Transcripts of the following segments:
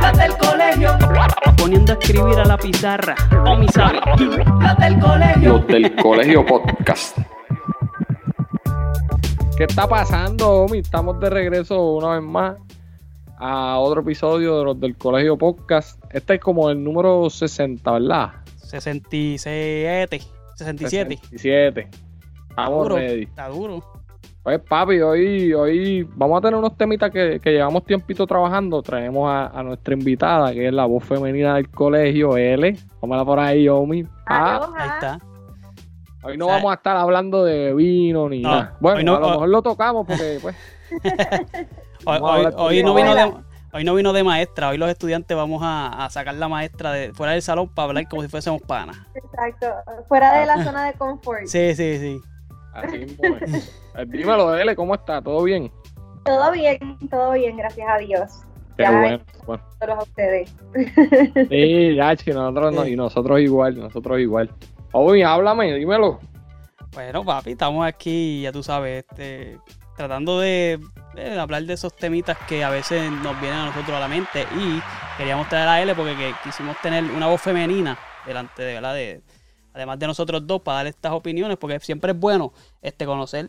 Las del colegio. Poniendo a escribir a la pizarra. O mi sabe. Las del colegio. Los del Colegio Podcast. ¿Qué está pasando, Omi? Estamos de regreso una vez más a otro episodio de los del Colegio Podcast. Este es como el número 60, ¿verdad? 67. 67. 67. Estamos duro, ready. Está duro. Pues papi, hoy, hoy vamos a tener unos temitas que, que llevamos tiempito trabajando. Traemos a, a nuestra invitada, que es la voz femenina del colegio, L. Póngala por ahí, Omi. Ah, Ahí está. hoy no O sea, vamos a estar hablando de vino ni No, nada. Bueno, no- a lo mejor lo tocamos porque, pues, Hoy, no vino de, hoy no vino de maestra. Hoy los estudiantes vamos a, a sacar la maestra de fuera del salón para hablar como si fuésemos panas. Exacto, fuera de la zona de confort. Sí, sí, sí. Así mismo es. Eh, Dímelo, L, ¿cómo está? ¿Todo bien? Todo bien, todo bien, gracias a Dios. Qué Ya, bueno. bueno. Todos a ustedes. Sí, ya, chi, nosotros no, y nosotros igual, nosotros igual. Omi, háblame, dímelo. Bueno, papi, estamos aquí, ya tú sabes, este, tratando de, de hablar de esos temitas que a veces nos vienen a nosotros a la mente y queríamos traer a L porque que- quisimos tener una voz femenina delante de, ¿verdad? De, además de nosotros dos para dar estas opiniones porque siempre es bueno este, conocer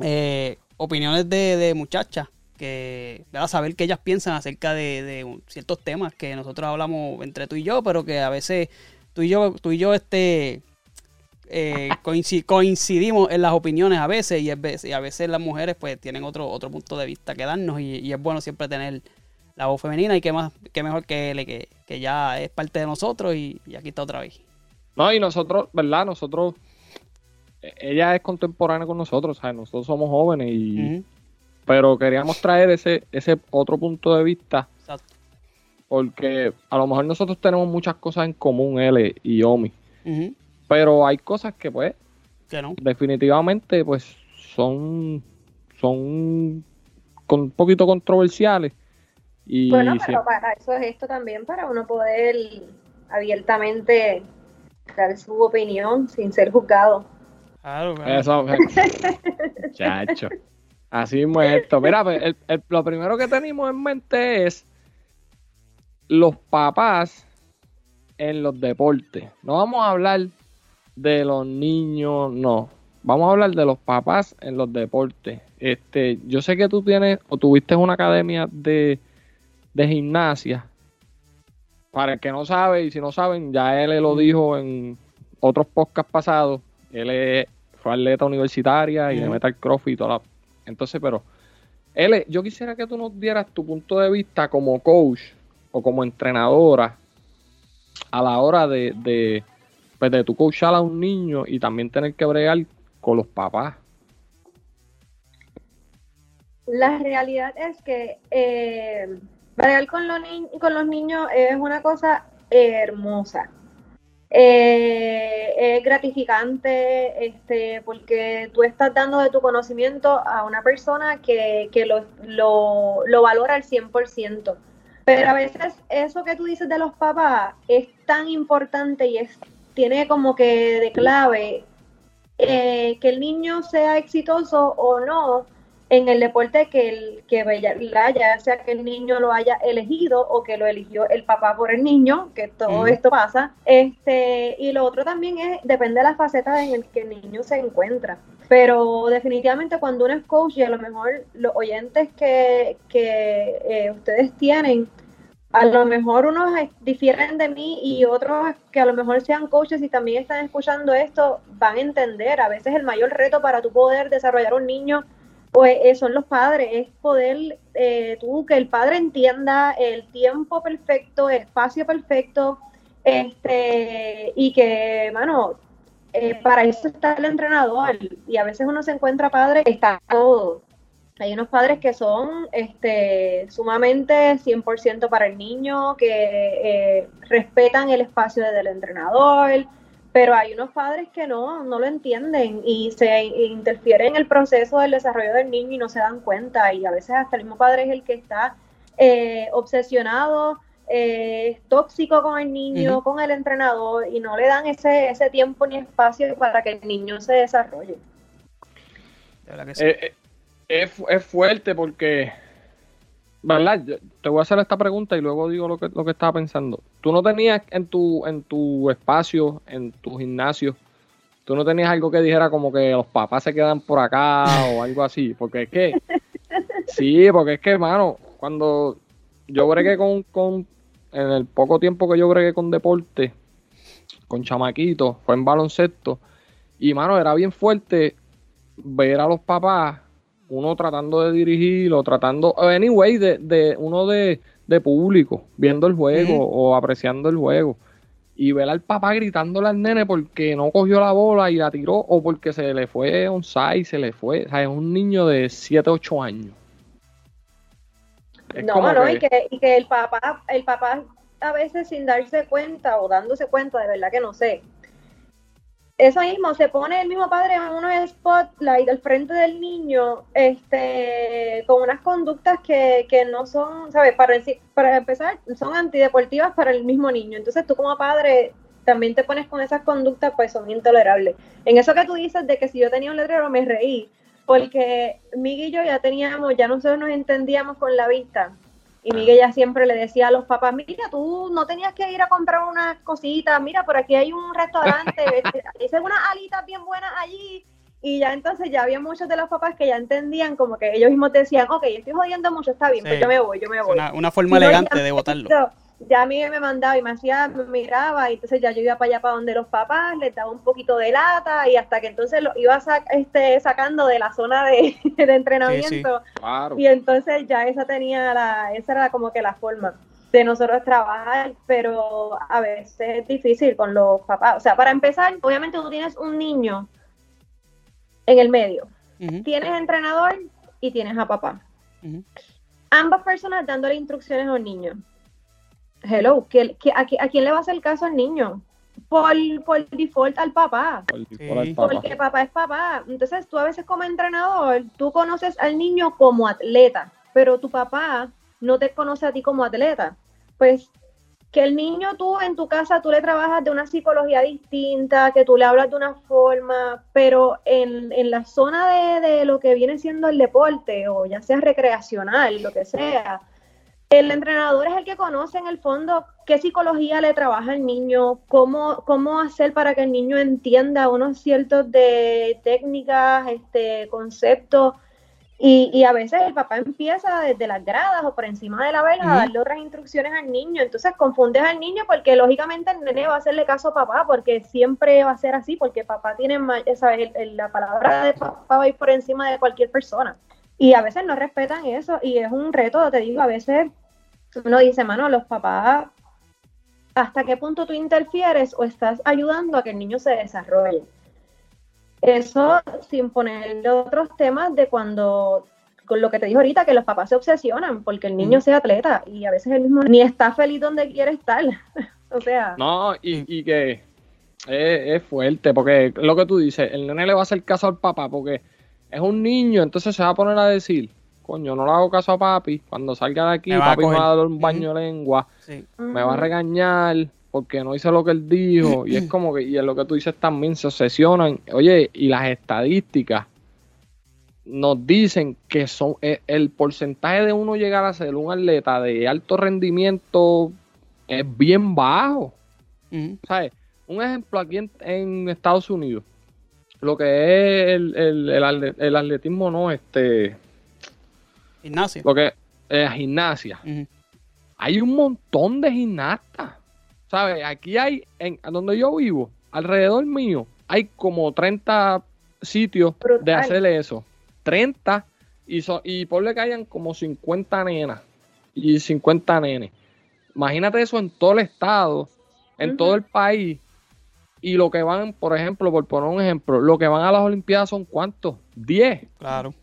eh, opiniones de, de muchachas que ¿verdad? saber qué ellas piensan acerca de, de ciertos temas que nosotros hablamos entre tú y yo, pero que a veces tú y yo, tú y yo este eh, coinci- coincidimos en las opiniones a veces y, es y a veces las mujeres pues tienen otro, otro punto de vista que darnos y, y es bueno siempre tener la voz femenina y qué más qué mejor que él que, que ya es parte de nosotros y, y aquí está otra vez. No, y nosotros, ¿verdad? Nosotros, eh, ella es contemporánea con nosotros, ¿sabes? Nosotros somos jóvenes y... Pero queríamos traer ese, ese otro punto de vista exacto. porque a lo mejor nosotros tenemos muchas cosas en común, L y Omi. Pero hay cosas que, pues, que no. definitivamente, pues, son, son con, un poquito controversiales. Y Bueno, sí, pero para eso es esto también, para uno poder abiertamente dar su opinión sin ser juzgado. Claro, claro. eso, chacho. Así mismo es esto. Mira, pues, el- el- lo primero que tenemos en mente es los papás en los deportes. No vamos a hablar de los niños, no. Vamos a hablar de los papás en los deportes. Este, yo sé que tú tienes o tuviste una academia de, de gimnasia. Para el que no sabe, y si no saben, ya él lo dijo en otros podcasts pasados. Él es- fue atleta universitaria y de metal crossfit y toda la... Entonces, pero... Él, yo quisiera que tú nos dieras tu punto de vista como coach o como entrenadora a la hora de, de, pues de tu coachar a un niño y también tener que bregar con los papás. La realidad es que eh, bregar con los, con los niños es una cosa hermosa. Eh, es gratificante este, porque tú estás dando de tu conocimiento a una persona que, que lo, lo, lo valora al 100%. Pero a veces eso que tú dices de los papás es tan importante y es, tiene como que de clave eh, que el niño sea exitoso o no, en el deporte que, el, que ya sea que el niño lo haya elegido o que lo eligió el papá por el niño, que todo esto pasa. Este, y lo otro también es, depende de la faceta en el que el niño se encuentra. Pero definitivamente cuando uno es coach y a lo mejor los oyentes que, que eh, ustedes tienen, a lo mejor unos difieren de mí y otros que a lo mejor sean coaches y también están escuchando esto, van a entender. A veces el mayor reto para tu poder desarrollar un niño pues eh, son los padres, es poder eh, tú que el padre entienda el tiempo perfecto, el espacio perfecto, este y que, mano, eh, para eso está el entrenador y a veces uno se encuentra padre, está todo. Hay unos padres que son este, sumamente 100% para el niño, que respetan el espacio del entrenador, pero hay unos padres que no, no lo entienden y se interfieren en el proceso del desarrollo del niño y no se dan cuenta. Y a veces hasta el mismo padre es el que está eh, obsesionado, eh, tóxico con el niño, con el entrenador y no le dan ese, ese tiempo ni espacio para que el niño se desarrolle. Eh, es, es fuerte porque ¿verdad? te voy a hacer esta pregunta y luego digo lo que, lo que estaba pensando. Tú no tenías en tu, en tu espacio, en tu gimnasio, tú no tenías algo que dijera como que los papás se quedan por acá o algo así, porque es que, sí, porque es que, hermano, cuando yo bregué con, con, en el poco tiempo que yo bregué con deporte, con chamaquitos, fue en baloncesto, y, mano, era bien fuerte ver a los papás uno tratando de dirigirlo, tratando, anyway, de, de uno de, público, viendo el juego o apreciando el juego. Y ver al papá gritándole al nene porque no cogió la bola y la tiró o porque se le fue un y se le fue. O sea, es un niño de 7, 8 años. no, no, Y, que, y que el papá, el papá a veces sin darse cuenta o dándose cuenta, de verdad que no sé, eso mismo, se pone el mismo padre en unos spotlight al frente del niño, este, con unas conductas que, que no son, ¿sabes? Para, para empezar, son antideportivas para el mismo niño. Entonces tú como padre también te pones con esas conductas, pues son intolerables. En eso que tú dices de que si yo tenía un letrero me reí, porque Miguel y yo ya teníamos, ya nosotros nos entendíamos con la vista. Y Miguel ya siempre le decía a los papás, mira, tú no tenías que ir a comprar unas cositas, mira, por aquí hay un restaurante, hice unas alitas bien buenas allí. Y ya entonces ya había muchos de los papás que ya entendían, como que ellos mismos decían, ok, estoy jodiendo mucho, está bien, pues yo me voy, yo me voy. Una, forma elegante de votarlo ya a mí me mandaba y me hacía, me miraba, y entonces ya yo iba para allá para donde los papás, les daba un poquito de lata, y hasta que entonces lo iba este, sacando de la zona de, entrenamiento. Y entonces ya esa tenía la, esa era como que la forma de nosotros trabajar, pero a veces es difícil con los papás. O sea, para empezar, obviamente tú tienes un niño en el medio. Tienes entrenador y tienes a papá. Ambas personas dándole instrucciones a un niño hello, ¿qué, a, quién le va a hacer caso al niño? Por, por default al papá. Porque papá es papá. Entonces tú a veces como entrenador, tú conoces al niño como atleta, pero tu papá no te conoce a ti como atleta. Pues que el niño tú en tu casa tú le trabajas de una psicología distinta, que tú le hablas de una forma, pero en, en la zona de, de, lo que viene siendo el deporte, o ya sea recreacional, lo que sea, el entrenador es el que conoce en el fondo qué psicología le trabaja al niño, cómo, cómo hacer para que el niño entienda unos ciertos de técnicas, este, conceptos. Y, a veces el papá empieza desde las gradas o por encima de la vela a darle otras instrucciones al niño. Entonces confundes al niño porque lógicamente el nene va a hacerle caso a papá porque siempre va a ser así, porque papá tiene, ¿sabes? la palabra de papá va a ir por encima de cualquier persona. Y a veces no respetan eso y es un reto, te digo, a veces uno dice, mano, los papás, ¿hasta qué punto tú interfieres o estás ayudando a que el niño se desarrolle? Eso sin ponerle otros temas de cuando, con lo que te dijo ahorita, que los papás se obsesionan porque el niño sea atleta y a veces el mismo ni está feliz donde quiere estar. o sea. No, y, que es, es, fuerte porque lo que tú dices, el nene le va a hacer caso al papá porque es un niño, entonces se va a poner a decir, coño, no le hago caso a papi, cuando salga de aquí, papi me va a dar un baño de lengua, me va a regañar porque no hice lo que él dijo, y es como que, y es lo que tú dices también, se obsesionan, oye, y las estadísticas, nos dicen que son eh, el porcentaje de uno llegar a ser un atleta de alto rendimiento es bien bajo. ¿Sabes? Un ejemplo aquí en, en Estados Unidos, lo que es el, el- el atletismo, no, este, Gimnasio. lo que es gimnasia. Hay un montón de gimnastas. ¿Sabes? Aquí hay, en donde yo vivo, alrededor mío, hay como 30 sitios de Brutal. hacer eso. 30 y, so- y ponle que hayan como 50 nenas y 50 nenes. Imagínate eso en todo el estado, en todo el país. Y lo que van, por ejemplo, por poner un ejemplo, lo que van a las Olimpiadas son cuántos? 10. Claro.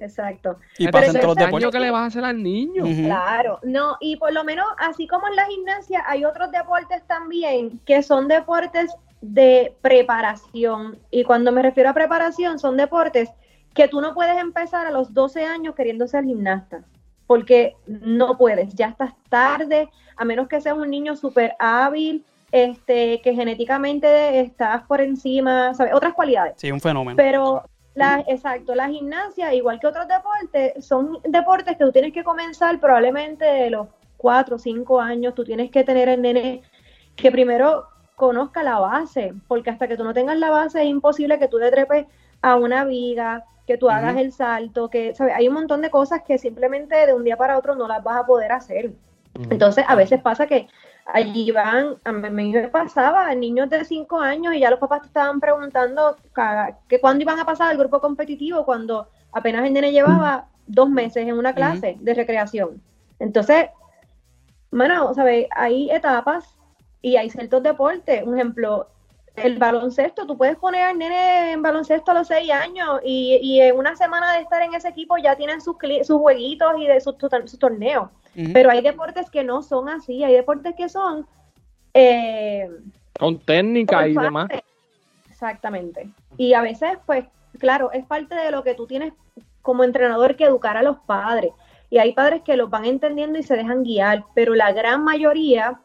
Exacto. Y Entonces, pasan todos los ese ¿el deportes. que le vas a hacer al niño? Claro, no, y por lo menos, así como en la gimnasia, hay otros deportes también que son deportes de preparación. Y cuando me refiero a preparación, son deportes que tú no puedes empezar a los 12 años queriendo ser gimnasta, porque no puedes, ya estás tarde, a menos que seas un niño súper hábil, este, que genéticamente estás por encima, ¿sabes? Otras cualidades. Sí, un fenómeno. Pero, la, exacto, la gimnasia, igual que otros deportes, son deportes que tú tienes que comenzar probablemente de los 4 o 5 años. Tú tienes que tener el nene que primero conozca la base, porque hasta que tú no tengas la base es imposible que tú te trepes a una viga, que tú hagas el salto, que, ¿sabes? Hay un montón de cosas que simplemente de un día para otro no las vas a poder hacer. Entonces, a veces pasa que allí van, a mí me pasaba, niños de 5 años y ya los papás te estaban preguntando que cuándo iban a pasar al grupo competitivo cuando apenas el nene llevaba dos meses en una clase de recreación. Entonces, bueno, ¿sabes? Hay etapas y hay ciertos deportes. Un ejemplo, el baloncesto, tú puedes poner al nene en baloncesto a los 6 años y, y en una semana de estar en ese equipo ya tienen sus, sus jueguitos y de sus, sus torneos. Pero hay deportes que no son así, hay deportes que son eh, Con técnica y demás. Exactamente. Y a veces, pues, claro, es parte de lo que tú tienes como entrenador que educar a los padres. Y hay padres que los van entendiendo y se dejan guiar, pero la gran mayoría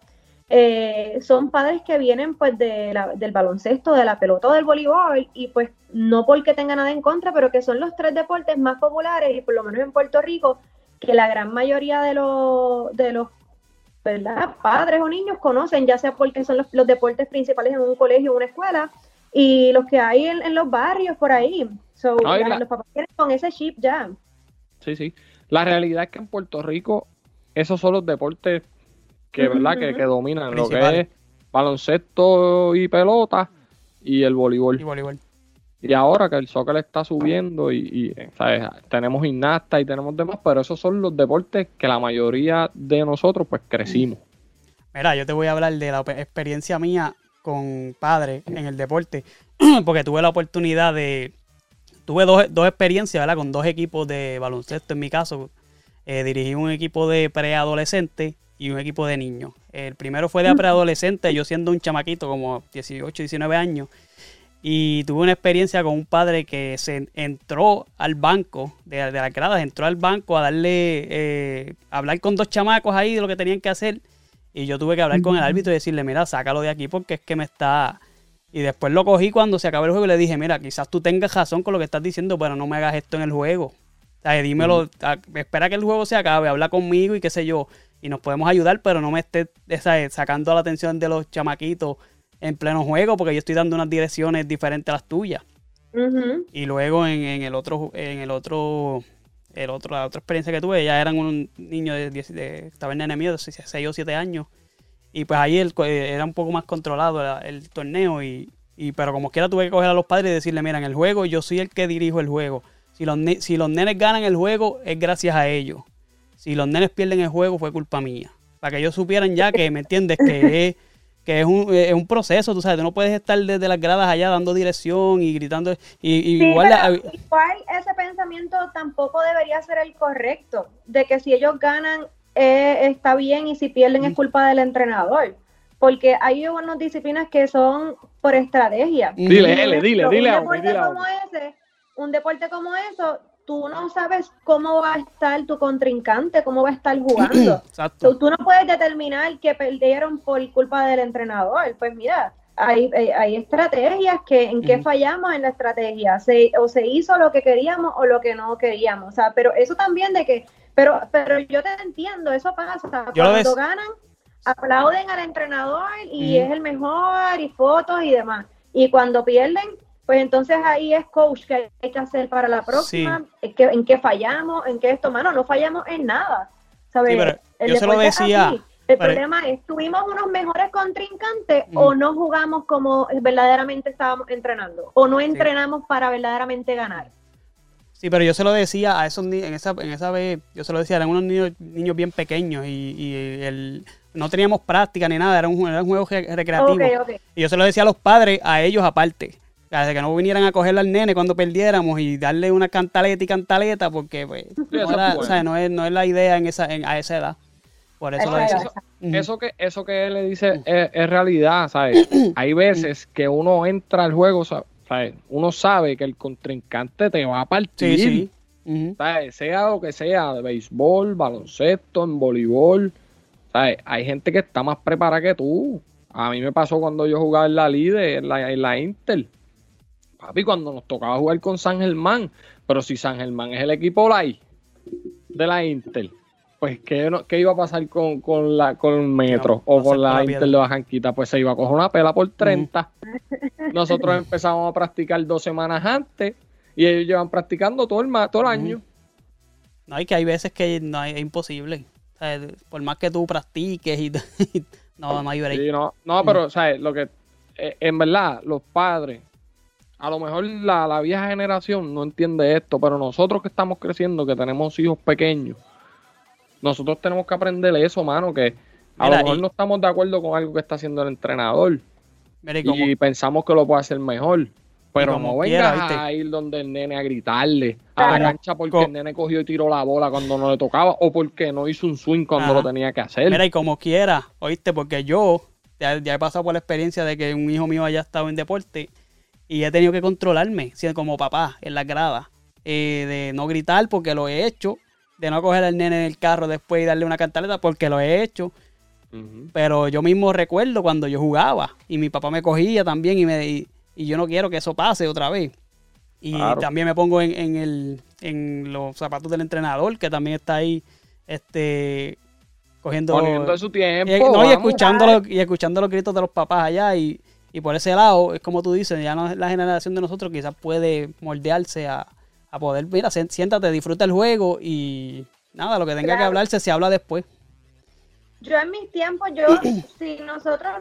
eh, son padres que vienen pues de la- del baloncesto, de la pelota o del voleibol y pues no porque tengan nada en contra, pero que son los tres deportes más populares y por lo menos en Puerto Rico que la gran mayoría de los de los ¿verdad? padres o niños conocen, ya sea porque son los, los deportes principales en un colegio o una escuela y los que hay en, en los barrios por ahí. So, No, y ya la- los papás vienen con ese chip ya. Sí, sí. La realidad es que en Puerto Rico esos son los deportes que, ¿verdad? que, que dominan, lo que es baloncesto y pelota y el voleibol. Y voleibol. Y ahora que el soccer está subiendo y, y, ¿sabes? tenemos gimnastas y tenemos demás, pero esos son los deportes que la mayoría de nosotros pues crecimos. Mira, yo te voy a hablar de la experiencia mía con padre en el deporte, porque tuve la oportunidad de, tuve dos, dos experiencias, ¿verdad? Con dos equipos de baloncesto en mi caso. Eh, dirigí un equipo de preadolescente y un equipo de niños. El primero fue de preadolescente, yo siendo un chamaquito como 18, 19 años. Y tuve una experiencia con un padre que se entró al banco de, de las gradas, entró al banco a darle, eh, a hablar con dos chamacos ahí de lo que tenían que hacer. Y yo tuve que hablar con el árbitro y decirle, mira, sácalo de aquí porque es que me está... Y después lo cogí cuando se acabó el juego y le dije, mira, quizás tú tengas razón con lo que estás diciendo, pero no me hagas esto en el juego. O sea, dímelo, espera que el juego se acabe, habla conmigo y qué sé yo. Y nos podemos ayudar, pero no me estés esa- sacando la atención de los chamaquitos en pleno juego porque yo estoy dando unas direcciones diferentes a las tuyas. Y luego en, en el otro, en el otro, el otro, la otra experiencia que tuve, ya eran un niño de, 10 de estaba el nene mío de 6 o 7 años. Y pues ahí el, eh, era un poco más controlado la- el, torneo. Y, y- pero como quiera tuve que coger a los padres y decirle, mira, en el juego yo soy el que dirijo el juego. Si los, si los nenes ganan el juego, es gracias a ellos. Si los nenes pierden el juego, fue culpa mía. Para que ellos supieran ya que, ¿me entiendes? Que es, que es un, es un proceso, tú sabes, tú no puedes estar desde las gradas allá dando dirección y gritando. Y, y Sí, igual, pero la- igual ese pensamiento tampoco debería ser el correcto, de que si ellos ganan eh, está bien y si pierden es culpa del entrenador, porque hay unas disciplinas que son por estrategia. Dile, dile, dile un deporte dile como ese, un deporte como eso, tú no sabes cómo va a estar tu contrincante, cómo va a estar jugando. Exacto. Tú no puedes determinar que perdieron por culpa del entrenador. Pues mira, hay, hay, estrategias que en que fallamos en la estrategia, se, o se hizo lo que queríamos o lo que no queríamos, o sea, pero eso también de que, pero, pero yo te entiendo, eso pasa, cuando ganan, aplauden al entrenador y es el mejor y fotos y demás, y cuando pierden, pues entonces ahí es coach que hay que hacer para la próxima, en qué fallamos, en qué esto, mano, no fallamos en nada, ¿sabes? yo se lo decía el problema es, ¿tuvimos unos mejores contrincantes o no jugamos como verdaderamente estábamos entrenando? ¿O no entrenamos para verdaderamente ganar? Sí, pero yo se lo decía a esos niños, en esa, en esa vez, yo se lo decía, eran unos niños, niños bien pequeños y, el, no teníamos práctica ni nada, era un, era un juego recreativo. Y yo se lo decía a los padres, a ellos aparte. De que no vinieran a cogerle al nene cuando perdiéramos y darle una cantaleta y cantaleta, porque pues, no, es, no, es, la idea en esa, a esa edad. Por eso, eso, que, eso que él le dice es, realidad, ¿sabes? Hay veces que uno entra al juego, ¿sabes? Uno sabe que el contrincante te va a partir. Sí, sí. ¿sabes? Sea lo que sea, de béisbol, baloncesto, en voleibol. ¿sabes? Hay gente que está más preparada que tú. A mí me pasó cuando yo jugaba en la LIDE, en la, en la Inter. Papi, cuando nos tocaba jugar con San Germán. Pero si San Germán es el equipo light de la Inter pues ¿qué, qué iba a pasar con, con la con Metro o con la Inter de Bajanquita? Pues se iba a coger una pela por 30. Nosotros empezamos a practicar dos semanas antes y ellos llevan practicando todo el, todo el año. No, hay que hay veces que no es imposible. por más que tú practiques y, no, no hay break. no, no, pero ¿sabes? lo que eh, en verdad los padres a lo mejor la, la vieja generación no entiende esto, pero nosotros que estamos creciendo, que tenemos hijos pequeños, nosotros tenemos que aprender eso, mano, que a lo mejor no estamos de acuerdo con algo que está haciendo el entrenador. y, pensamos que lo puede hacer mejor. Pero no vengas a ir donde el nene a gritarle a la cancha porque el nene cogió y tiró la bola cuando no le tocaba o porque no hizo un swing cuando lo tenía que hacer. Mira, y como quiera, oíste, porque yo ya, he pasado por la experiencia de que un hijo mío haya estado en deporte y he tenido que controlarme, como papá, en la grada, eh, de no gritar porque lo he hecho de no coger al nene en el carro después y darle una cantaleta porque lo he hecho. Pero yo mismo recuerdo cuando yo jugaba y mi papá me cogía también y, me, y, yo no quiero que eso pase otra vez. Y también me pongo en, el, en los zapatos del entrenador que también está ahí este cogiendo poniendo su tiempo y, no, y escuchando y escuchando los gritos de los papás allá y, y por ese lado es como tú dices ya no la generación de nosotros quizás puede moldearse a, a poder, mira, siéntate, disfruta el juego y nada, lo que tenga que hablarse se habla después. Yo en mis tiempos, yo, si nosotros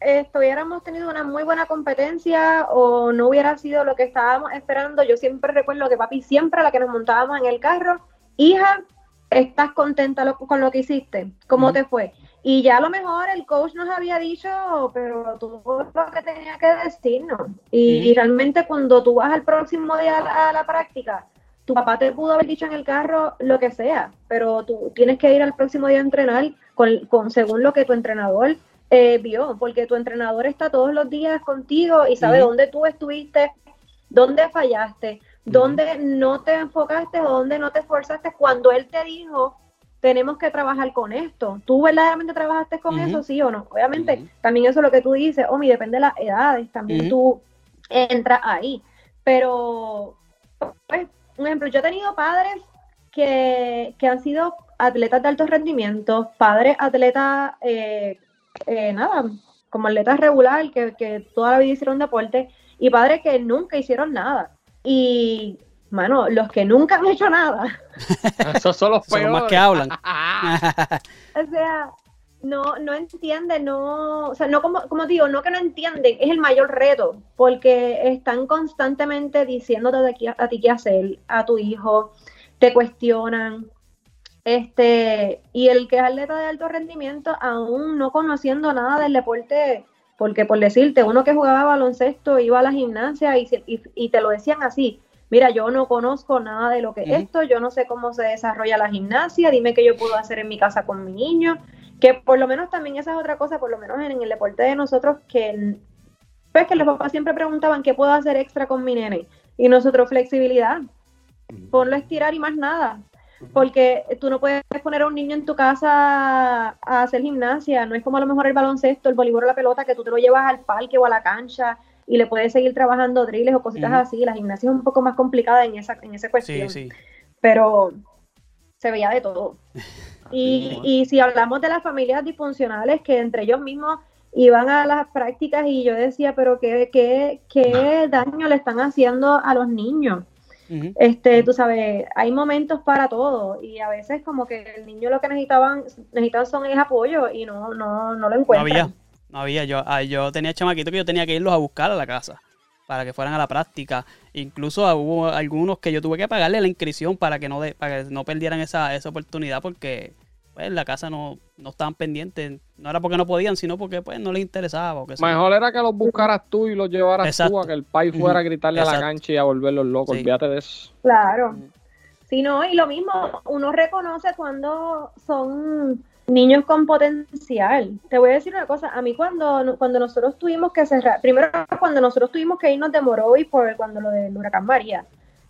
estuviéramos tenido una muy buena competencia o no hubiera sido lo que estábamos esperando, yo siempre recuerdo que papi siempre a la que nos montábamos en el carro, hija, ¿estás contenta con lo que hiciste? ¿Cómo te fue? Y ya a lo mejor el coach nos había dicho, pero tú lo que tenía que decirnos. Y, realmente cuando tú vas al próximo día a la, práctica, tu papá te pudo haber dicho en el carro lo que sea, pero tú tienes que ir al próximo día a entrenar con, según lo que tu entrenador eh, vio, porque tu entrenador está todos los días contigo y sabe dónde tú estuviste, dónde fallaste, dónde no te enfocaste o dónde no te esforzaste. Cuando él te dijo tenemos que trabajar con esto. ¿Tú verdaderamente trabajaste con eso, sí o no? Obviamente, también eso es lo que tú dices, Omi, depende de las edades, también tú entras ahí. Pero, pues, un ejemplo, yo he tenido padres que, han sido atletas de alto rendimiento, padres atletas, eh, eh, nada, como atletas regular, que, que toda la vida hicieron deporte, y padres que nunca hicieron nada. Y mano, los que nunca han hecho nada. Esos son los peores. más que hablan. o sea, no, no entienden, no, o sea, no como, como digo, no que no entienden, es el mayor reto, porque están constantemente diciéndote a ti qué hacer, a tu hijo, te cuestionan, este, y el que es atleta de alto rendimiento, aún no conociendo nada del deporte, porque por decirte, uno que jugaba baloncesto iba a la gimnasia y, y te lo decían así, mira, yo no conozco nada de lo que es esto, yo no sé cómo se desarrolla la gimnasia, dime qué yo puedo hacer en mi casa con mi niño, que por lo menos también esa es otra cosa, por lo menos en, el deporte de nosotros, que pues que los papás siempre preguntaban qué puedo hacer extra con mi nene, y nosotros flexibilidad, ponlo a estirar y más nada, porque tú no puedes poner a un niño en tu casa a hacer gimnasia, no es como a lo mejor el baloncesto, el voleibol o la pelota, que tú te lo llevas al parque o a la cancha y le puedes seguir trabajando drills o cositas así, la gimnasia es un poco más complicada en esa, en esa cuestión, Sí, sí. pero se veía de todo. Y, y si hablamos de las familias disfuncionales que entre ellos mismos iban a las prácticas y yo decía, pero qué, qué, qué daño le están haciendo a los niños. Este, tú sabes, hay momentos para todo y a veces como que el niño lo que necesitaban, necesitan son es apoyo y no, no, no lo No encuentran. había, no había. Yo, ah, yo tenía chamaquitos que yo tenía que irlos a buscar a la casa para que fueran a la práctica. Incluso hubo algunos que yo tuve que pagarle la inscripción para que no, de- para que no perdieran esa, esa oportunidad porque pues, en la casa no, no estaban pendientes. No era porque no podían, sino porque pues no les interesaba. o. Mejor era que los buscaras tú y los llevaras tú a que el país fuera a gritarle a la cancha y a volverlos locos. Sí. Olvídate de eso. Claro. Sí, no, y lo mismo, uno reconoce cuando son niños con potencial. Te voy a decir una cosa, a mí cuando, cuando nosotros tuvimos que cerrar, primero cuando nosotros tuvimos que irnos de Morovis por cuando lo del huracán María,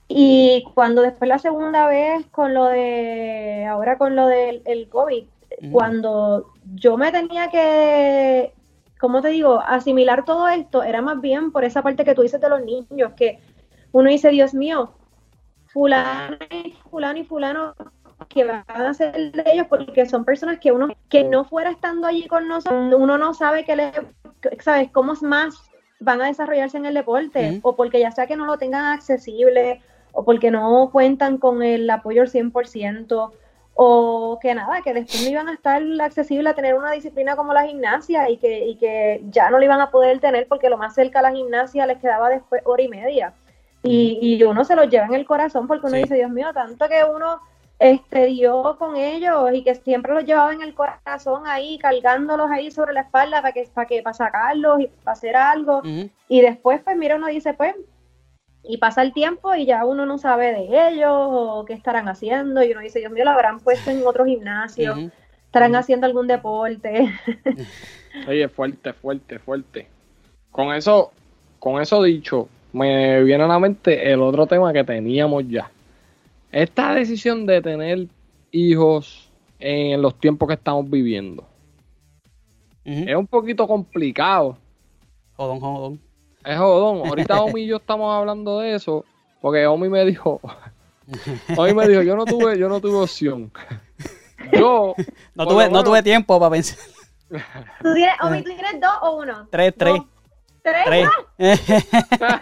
y cuando después la segunda vez con lo de, ahora con lo del el COVID, Ujú. cuando yo me tenía que, ¿cómo te digo?, asimilar todo esto, era más bien por esa parte que tú dices de los niños, que uno dice, Dios mío, fulano y fulano y fulano que van a ser de ellos porque son personas que uno que no fuera estando allí con nosotros uno no sabe que le sabes cómo es más van a desarrollarse en el deporte o porque ya sea que no lo tengan accesible o porque no cuentan con el apoyo al 100% o que nada, que después no iban a estar accesibles a tener una disciplina como la gimnasia y que, y que ya no lo iban a poder tener porque lo más cerca a la gimnasia les quedaba después hora y media. Y, y uno se los lleva en el corazón porque uno Sí. dice, Dios mío, tanto que uno este, dio con ellos y que siempre los llevaba en el corazón ahí, cargándolos ahí sobre la espalda para que, para que, para sacarlos y para hacer algo. Y después, pues mira, uno dice, pues, y pasa el tiempo y ya uno no sabe de ellos o qué estarán haciendo. Y uno dice, Dios mío, lo habrán puesto en otro gimnasio, estarán haciendo algún deporte. Oye, fuerte, fuerte, fuerte. Con eso, con eso dicho, me viene a la mente el otro tema que teníamos ya. Esta decisión de tener hijos en los tiempos que estamos viviendo es un poquito complicado. Jodón, jodón. Es jodón. Ahorita Omi y yo estamos hablando de eso porque Omi me dijo, Omi me dijo, yo no tuve, yo no tuve opción. Yo, No tuve, no tuve tiempo para pensar. ¿Tú tienes, Omi, ¿tú tienes dos o uno? Tres, tres. Dos. ¿Tres? Tres.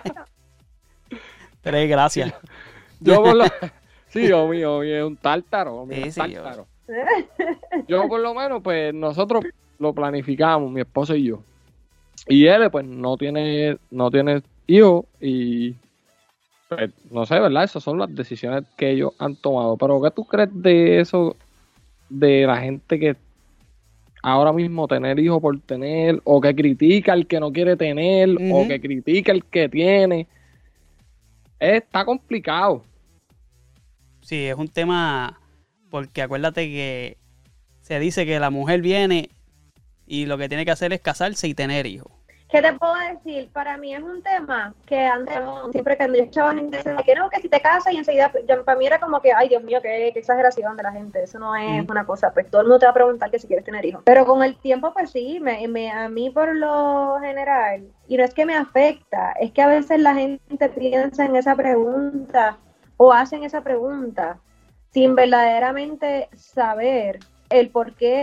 Tres, gracias. yo por lo, sí, Omi, Omi es un tártaro, Omi Sí, es un yo- tártaro. yo por lo menos, pues nosotros lo planificamos, mi esposo y yo. Y él, pues, no tiene, no tiene hijos y, pues, no sé, ¿verdad? Esas son las decisiones que ellos han tomado. Pero, ¿qué tú crees de eso, de la gente que ahora mismo tener hijos por tener, o que critica al que no quiere tener, o que critica al que tiene? Está complicado. Sí, es un tema porque acuérdate que se dice que la mujer viene y lo que tiene que hacer es casarse y tener hijos. ¿Qué te puedo decir? Para mí es un tema que antes, siempre cuando yo escuchaba gente que no, que si te casas y enseguida, para mí era como que, ay Dios mío, qué, qué exageración de la gente, eso no es una cosa, pues todo el mundo te va a preguntar que si quieres tener hijos. Pero con el tiempo, pues sí, me, me- a mí por lo general, y no es que me afecta, es que a veces la gente piensa en esa pregunta o hacen esa pregunta sin verdaderamente saber el por qué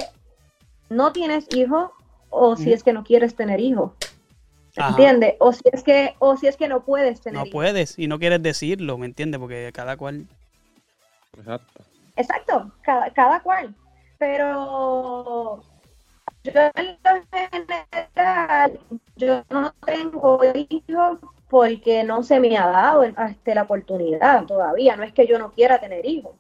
no tienes hijos o si es que no quieres tener hijos. Ajá. ¿Entiendes? O si es que, o si es que no puedes tener No puedes y no quieres decirlo, ¿me entiendes? Porque cada cual... Exacto. Exacto, cada, cada cual. Pero yo en lo general, yo no tengo hijos porque no se me ha dado este, la oportunidad todavía. No es que yo no quiera tener hijos.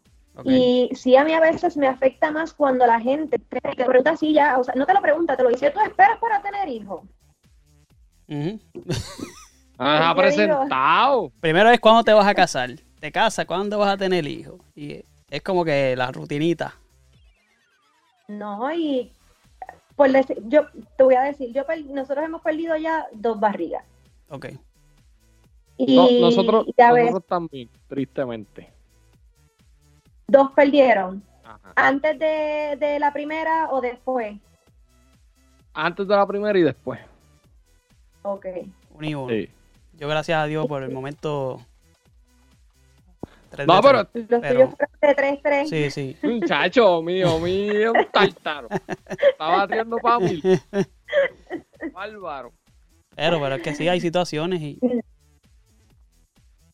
Y sí, a mí a veces me afecta más cuando la gente te pregunta así ya, o sea, no te lo pregunta, te lo dice, ¿tú esperas para tener hijos? Digo- presentado. Primero es cuándo te vas a casar. Te casas, ¿cuándo vas a tener hijos? Y es como que la rutinita. No, y por decir, yo te voy a decir, yo nosotros hemos perdido ya dos barrigas. Ok. Y, No, nosotros, nosotros también, tristemente. Dos perdieron. Ajá. ¿Antes de, de la primera o después? Antes de la primera y después. Ok. Uno y uno. Sí. Yo, gracias a Dios, por el momento. tres No, pero, Pero- tuyos fueron de 3-3. Sí, sí. muchacho, mío, mío, un tártaro. Está batiendo para mí. Bárbaro. Pero, pero es que sí, hay situaciones y.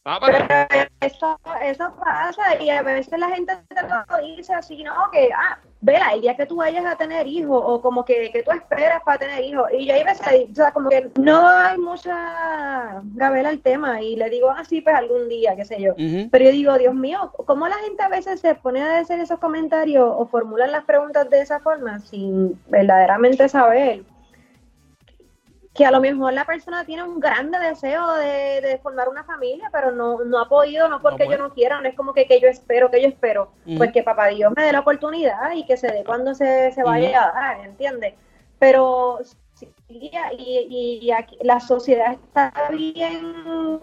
Ah, pero- Pero eso, eso pasa y a veces la gente te lo dice así, ¿no? Que, ah, vela, el día que tú vayas a tener hijos o como que, que tú esperas para tener hijos. Y yo hay veces, o sea, como que no hay mucha gabela al tema y le digo, ah, sí, pues algún día, qué sé yo. Pero yo digo, Dios mío, ¿cómo la gente a veces se pone a hacer esos comentarios o formulan las preguntas de esa forma sin verdaderamente saber que a lo mejor la persona tiene un grande deseo de, de formar una familia, pero no, no ha podido, no porque puede. yo no quiera, no es como que, que yo espero, que yo espero, Ujú. pues que papá Dios me dé la oportunidad y que se dé cuando se, se vaya a dar, ¿entiendes? Pero sí, y, y, y aquí la sociedad está bien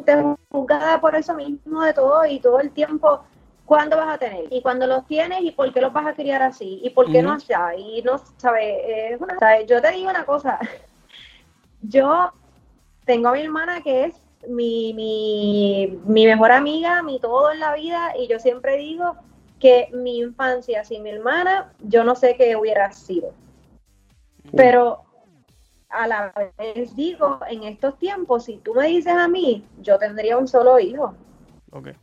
juzgada por eso mismo de todo y todo el tiempo ¿Cuándo vas a tener? ¿Y cuándo los tienes? ¿Y por qué los vas a criar así? ¿Y por qué no allá? Y no. Eh, ¿sabes? Yo te digo una cosa. Yo tengo a mi hermana que es mi, mi, mi mejor amiga, mi todo en la vida, y yo siempre digo que mi infancia sin mi hermana, yo no sé qué hubiera sido. Pero a la vez digo, en estos tiempos, si tú me dices a mí, yo tendría un solo hijo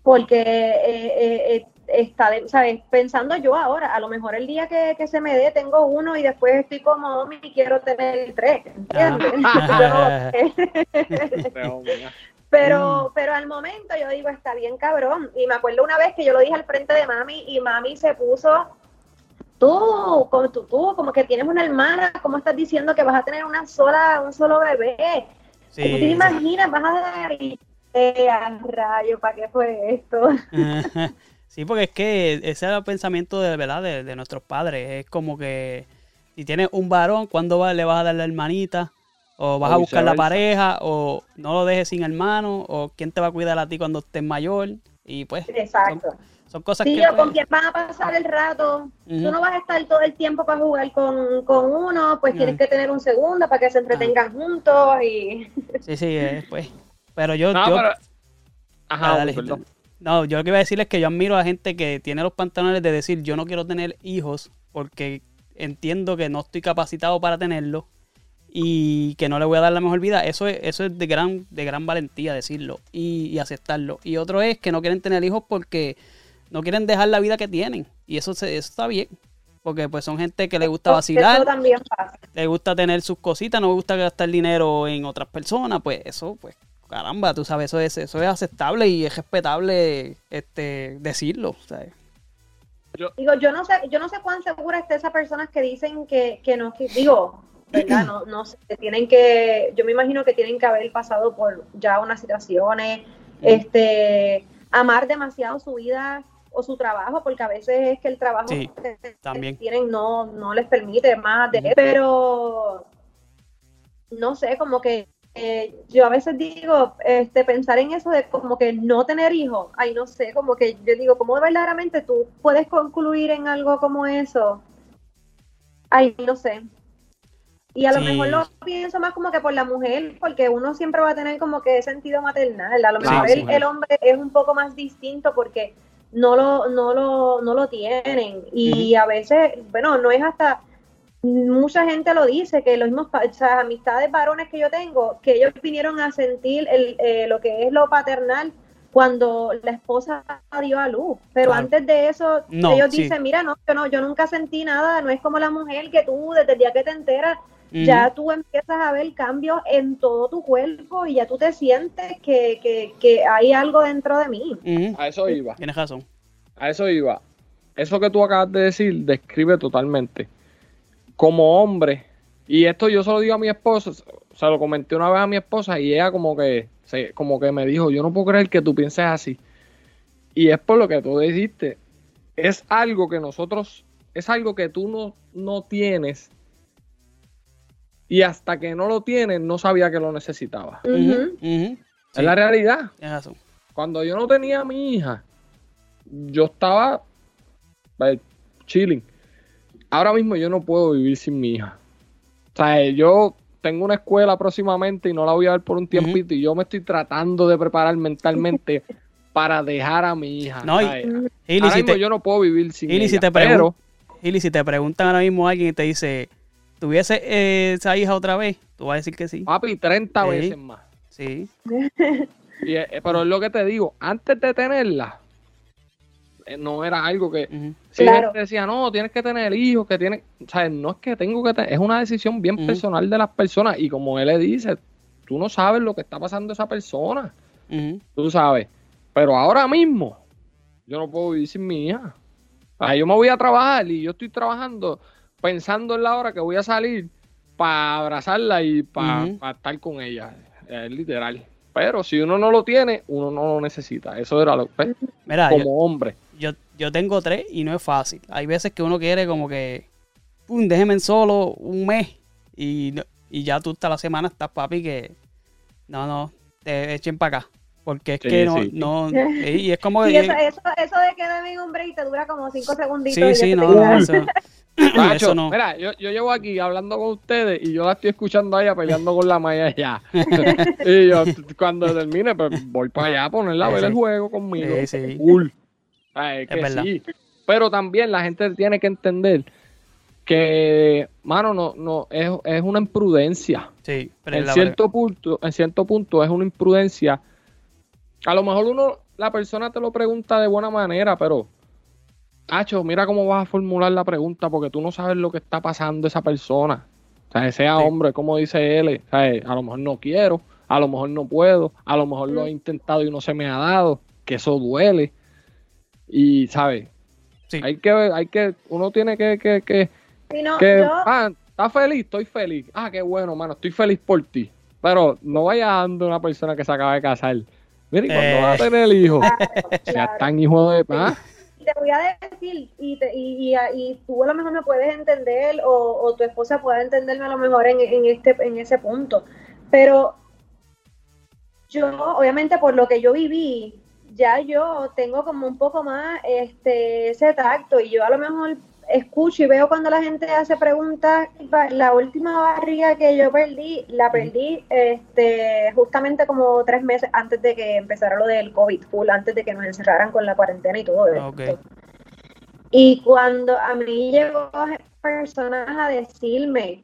porque eh, eh, eh, está, de- ¿sabes? Pensando yo ahora, a lo mejor el día que, que se me dé tengo uno y después estoy como "Mami, y quiero tener tres, ¿entiendes? Ah. Pero, pero, pero al momento yo digo, está bien cabrón. Y me acuerdo una vez que yo lo dije al frente de mami y mami se puso, tú, como tú, tú, como que tienes una hermana, ¿cómo estás diciendo que vas a tener una sola, un solo bebé? ¿Tú te Sí. imaginas? Vas a dar y, eh, rayo, ¿para qué fue esto? Sí, porque es que ese es el pensamiento de verdad de, de nuestros padres. Es como que si tienes un varón, ¿cuándo va- le vas a dar la hermanita? O vas O a buscar la pareja, o no lo dejes sin hermano, o quién te va a cuidar a ti cuando estés mayor. Y pues, son, Exacto. son cosas Sí, que. o pues, con quién vas a pasar el rato. Ujú. Tú no vas a estar todo el tiempo para jugar con, con uno, pues tienes Ah. que tener un segundo para que se entretengan juntos y... Sí, sí, eh, pues. Pero yo. no, yo pero- Ah, Ajá, dale, perdón. No, yo lo que iba a decir es que yo admiro a gente que tiene los pantalones de decir yo no quiero tener hijos porque entiendo que no estoy capacitado para tenerlo y que no le voy a dar la mejor vida. Eso es, eso es de gran, de gran valentía decirlo y, y aceptarlo. Y otro es que no quieren tener hijos porque no quieren dejar la vida que tienen. Y eso, se- eso está bien. Porque pues son gente que le gusta Eso vacilar, también pasa. le gusta tener sus cositas, no le gusta gastar dinero en otras personas, pues eso, pues, caramba, tú sabes, eso es, eso es aceptable y es respetable este decirlo. ¿sabes? Digo, yo no sé, yo no sé cuán segura está esas personas que dicen que, que no, que, digo, ¿verdad? No, no sé, tienen que, yo me imagino que tienen que haber pasado por ya unas situaciones, este, amar demasiado su vida o su trabajo, porque a veces es que el trabajo Sí, que también. tienen no, no les permite más de pero no sé, como que eh, yo a veces digo, este, pensar en eso de como que no tener hijos, ay, no sé, como que yo digo, ¿cómo verdaderamente tú puedes concluir en algo como eso? Ay, no sé. Y a lo mejor lo pienso más como que por la mujer, porque uno siempre va a tener como que sentido maternal. A lo mejor sí. el, el hombre es un poco más distinto porque no lo, no lo, no lo tienen. Y a veces, bueno, no es hasta mucha gente lo dice, que los mismos o sea, amistades varones que yo tengo, que ellos vinieron a sentir el, eh, lo que es lo paternal cuando la esposa dio a luz. Pero Claro. antes de eso, No, ellos sí. dicen, mira, no, yo no, yo nunca sentí nada, no es como la mujer que tú, desde el día que te enteras, ya tú empiezas a ver cambios en todo tu cuerpo y ya tú te sientes que, que, que hay algo dentro de mí. A eso iba. Tienes razón. A eso iba. Eso que tú acabas de decir describe totalmente. Como hombre, y esto yo se lo digo a mi esposa, se lo comenté una vez a mi esposa y ella como que, se, como que me dijo, yo no puedo creer que tú pienses así. Y es por lo que tú dijiste. Es algo que nosotros, es algo que tú no, no tienes. Y hasta que no lo tienes, no sabía que lo necesitaba. Es la realidad razón. cuando yo no tenía a mi hija, yo estaba pues, chilling. Ahora mismo yo no puedo vivir sin mi hija. O sea, yo tengo una escuela próximamente y no la voy a ver por un tiempito y yo me estoy tratando de preparar mentalmente para dejar a mi hija. No, y-. Ili, ahora si mismo te- yo no puedo vivir sin Ili, ella, si te pero Ili, si te preguntan ahora mismo alguien y te dice, ¿tuviese eh, esa hija otra vez? Tú vas a decir que sí. papi, 30 Sí. veces más. Sí. Y, eh, pero es lo que te digo, antes de tenerla, no era algo que... Si Claro. gente decía, no, tienes que tener hijos, que tienes... O sea, no es que tengo que tener... Es una decisión bien personal de las personas. Y como él le dice, tú no sabes lo que está pasando esa persona. Ujú. Tú sabes. Pero ahora mismo, yo no puedo vivir sin mi hija. O sea, yo me voy a trabajar y yo estoy trabajando pensando en la hora que voy a salir para abrazarla y para Ujú. estar con ella. Es literal. Pero si uno no lo tiene, uno no lo necesita. Eso era lo pues, Mira, yo, como hombre. yo, yo tengo tres y no es fácil. Hay veces que uno quiere como que, pum, déjeme en solo un mes y, no- y ya tú hasta la semana estás papi que, no, no, te echen para acá. Porque es Sí, que no, sí. no, y es como Sí, que... eso, eso, eso de que dame un break te dura como cinco segunditos. y Sí, sí, no, quita. eso, Nacho, no. Mira, yo, yo llevo aquí hablando con ustedes y yo la estoy escuchando a ella peleando con la Maya allá. y yo cuando termine, pues voy para allá a ponerla a ver Sí, el juego conmigo. Sí, sí. Cool. Ay, que verdad. sí. Pero también la gente tiene que entender que, mano, no, no, es, es una imprudencia. Sí, pero es En cierto punto, en cierto punto es una imprudencia. A lo mejor uno, la persona te lo pregunta de buena manera, pero Hacho, mira cómo vas a formular la pregunta porque tú no sabes lo que está pasando esa persona. O sea, sea Sí. hombre, como dice él, o sea, a lo mejor no quiero, a lo mejor no puedo, a lo mejor lo he intentado y no se me ha dado, que eso duele. Y, ¿sabes? Sí. Hay que, hay que, uno tiene que, que, que, Sí, no, que, yo, ah, ¿estás feliz? Estoy feliz. Ah, qué bueno, mano, estoy feliz por ti. Pero no vayas dando una persona que se acaba de casar. Mira, ¿y cuándo Eh. va a tener hijos? claro, Sea claro. tan hijo de... ¿ah? Te voy a decir, y, te- y, y, y tú a lo mejor me puedes entender, o, o tu esposa puede entenderme a lo mejor en, en, este, en ese punto, pero yo, obviamente por lo que yo viví, ya yo tengo como un poco más este ese tacto, y yo a lo mejor escucho y veo cuando la gente hace preguntas, la última barriga que yo perdí, la perdí este justamente como tres meses antes de que empezara lo del COVID, full, antes de que nos encerraran con la cuarentena y todo esto. Ok. Y cuando a mí llegó personas a decirme,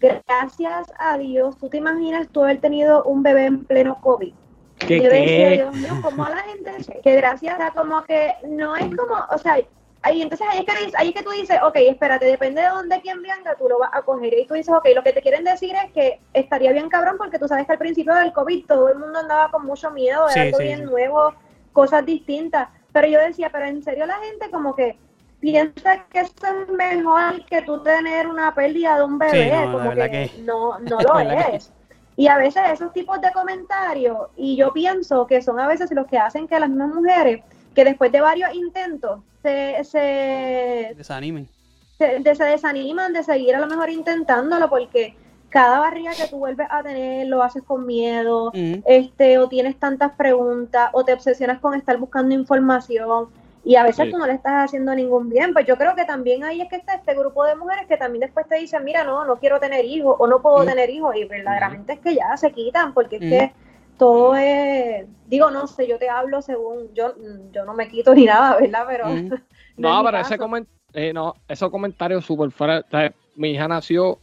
gracias a Dios, ¿tú te imaginas tú haber tenido un bebé en pleno COVID? ¿Qué, yo decía, qué? Dios mío, como la gente que gracias a como que no es como, o sea, ahí entonces ahí es que, dices- ahí es que tú dices, ok, espérate, depende de dónde quien venga, tú lo vas a coger. Y tú dices, ok, lo que te quieren decir es que estaría bien cabrón porque tú sabes que al principio del COVID todo el mundo andaba con mucho miedo, Sí, era sí, bien sí. nuevo, cosas distintas. Pero yo decía, pero en serio la gente como que piensa que eso es mejor que tú tener una pérdida de un bebé, no, como que, que- no, no lo es. Y a veces esos tipos de comentarios, y yo pienso que son a veces los que hacen que las mismas mujeres, que después de varios intentos, se, se, Desanimen. se, de- se desaniman de seguir a lo mejor intentándolo, porque cada barriga que tú vuelves a tener lo haces con miedo, este, o tienes tantas preguntas, o te obsesionas con estar buscando información, y a veces Sí. tú no le estás haciendo ningún bien. Pues yo creo que también ahí es que está este grupo de mujeres que también después te dicen, mira, no, no quiero tener hijos, o no puedo tener hijos, y verdaderamente es que ya se quitan, porque es que todo es, digo, no sé, yo te hablo según, yo, yo no me quito ni nada, ¿verdad? Pero no No, pero ese caso. comen- eh, no, esos comentarios súper fuera. o sea, mi hija nació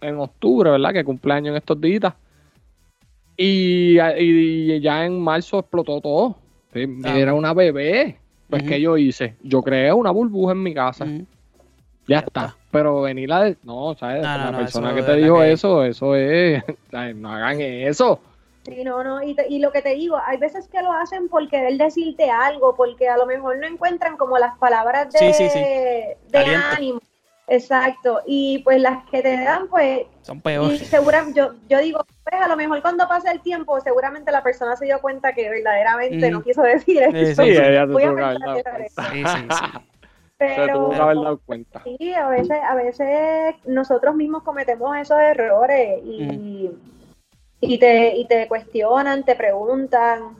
en octubre, ¿verdad? Que cumpleaños en estos días. Y, y ya en marzo explotó todo. Sí, Ah. Era una bebé. Pues, Ujú. ¿qué yo hice? Yo creé una burbuja en mi casa. Ya Ya está. está. Pero venir a... de- No, ¿sabes? No, no, la no, persona que te dijo que- eso, eso es... no hagan eso. Sí, no, no, y, te- y lo que te digo, hay veces que lo hacen por querer decirte algo, porque a lo mejor no encuentran como las palabras de, Sí, sí, sí. de Aliento. ánimo. Exacto, y pues las que te dan, pues, Son y peores. seguramente, yo, yo digo, pues a lo mejor cuando pase el tiempo, seguramente la persona se dio cuenta que verdaderamente no quiso decir Sí, eso. sí, Voy a dado. Sí, sí, sí. Se tuvo que Pero haber dado cuenta. sí, a veces, a veces nosotros mismos cometemos esos errores y, y, te, y te cuestionan, te preguntan.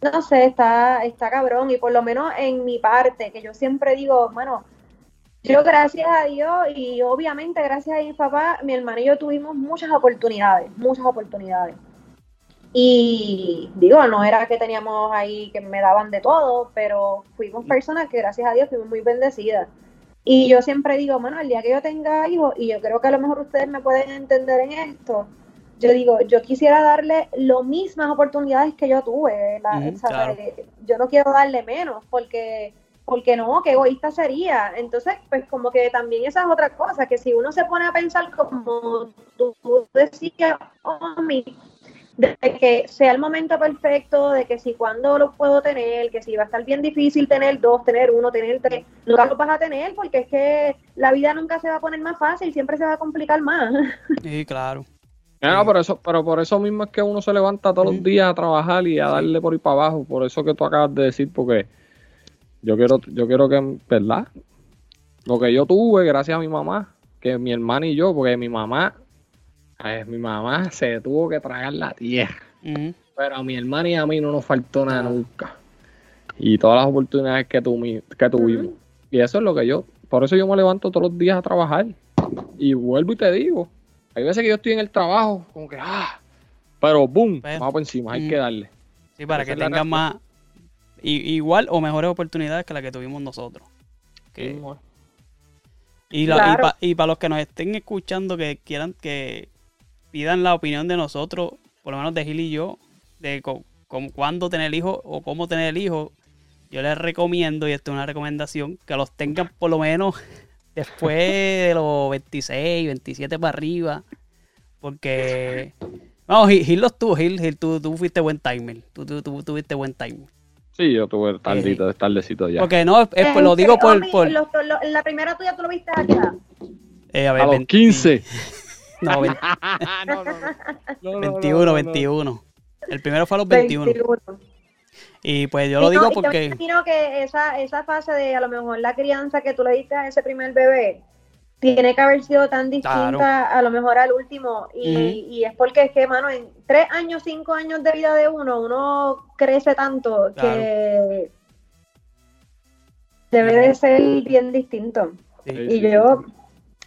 no sé, está, está cabrón. Y por lo menos en mi parte, que yo siempre digo, bueno, yo gracias a Dios y obviamente gracias a mi papá, mi hermano y yo tuvimos muchas oportunidades, muchas oportunidades. Y digo, no era que teníamos ahí que me daban de todo, pero fuimos personas que gracias a Dios fuimos muy bendecidas. Y yo siempre digo, bueno, el día que yo tenga hijos, y yo creo que a lo mejor ustedes me pueden entender en esto, yo digo, yo quisiera darle lo mismas oportunidades que yo tuve. Yo no quiero darle menos, porque, porque no, qué egoísta sería. Entonces, pues como que también esa es otra cosa, que si uno se pone a pensar como tú, decías, Omi, de que sea el momento perfecto, de que si cuando lo puedo tener, que si va a estar bien difícil tener dos, tener uno, tener tres, nunca lo vas a tener porque es que la vida nunca se va a poner más fácil, siempre se va a complicar más. Sí, claro. No, por eso, pero por eso mismo es que uno se levanta todos los días a trabajar y a darle por ir para abajo, por eso que tú acabas de decir, porque yo quiero, yo quiero que, ¿verdad? Lo que yo tuve, gracias a mi mamá, que mi hermana y yo, porque mi mamá, mi mamá se tuvo que tragar la tierra. Pero a mi hermana y a mí no nos faltó nada nunca. Y todas las oportunidades que, que tuvimos. Y eso es lo que yo, por eso yo me levanto todos los días a trabajar. Y vuelvo y te digo, hay veces que yo estoy en el trabajo, como que, ah, pero boom, pues, vamos por encima, hay que darle. Sí, para que tengan más, igual o mejores oportunidades que las que tuvimos nosotros. y, para los que nos estén escuchando, que quieran que pidan la opinión de nosotros, por lo menos de Gil y yo, de cuándo tener hijo o cómo tener el hijo, yo les recomiendo, y esto es una recomendación, que los tengan por lo menos después de los 26, 27 para arriba. Porque. Vamos, Gil, los tuvo, Gil, tú, tú, fuiste buen timer. Tú, tú, tú tuviste buen timer. Sí, yo tuve tardito, eh, tardecito ya. Porque no, es, lo digo por. por... la primera tuya tú lo viste allá. Eh, a ver, a los 15. no, 20... no, no, 21, 21. El primero fue a los 21. 21. Y pues yo lo digo porque... Yo imagino que esa, esa fase de a lo mejor la crianza que tú le diste a ese primer bebé tiene que haber sido tan distinta a lo mejor al último. Y, y, es porque es que, mano, en tres años, cinco años de vida de uno, uno crece tanto que debe de ser bien distinto. y yo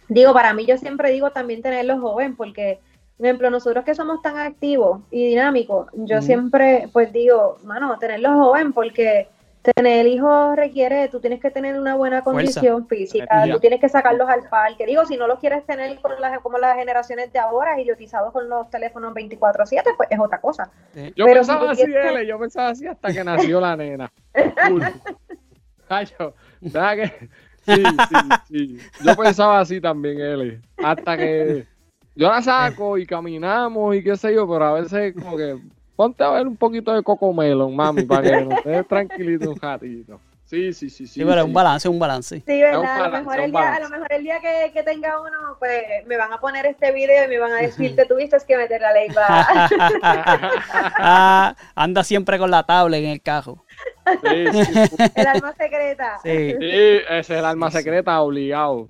digo, para mí yo siempre digo también tenerlo joven porque por ejemplo, nosotros que somos tan activos y dinámicos, yo siempre pues digo, mano, tenerlo joven porque tener hijos requiere, tú tienes que tener una buena condición física, tú tienes que sacarlos al parque. Digo, si no los quieres tener con las, como las generaciones de ahora, idiotizados con los teléfonos 24/7, pues es otra cosa. Yo pensaba así, yo pensaba así hasta que nació la nena. que... Sí, sí, sí. Yo pensaba así también, L. Hasta que yo la saco y caminamos y qué sé yo, pero a veces como que ponte a ver un poquito de cocomelon, mami, para que nos estés tranquilito un ratito. Sí, sí, sí, sí. Sí, pero es un balance, un balance. Sí, ¿verdad? a, lo mejor el día, a lo mejor el día que, que, tenga uno, pues me van a poner este video y me van a decir que tuviste que meter la lengua. ah, anda siempre con la tablet en el cajo. Sí, el alma secreta. Sí. sí, ese es el alma secreta obligado.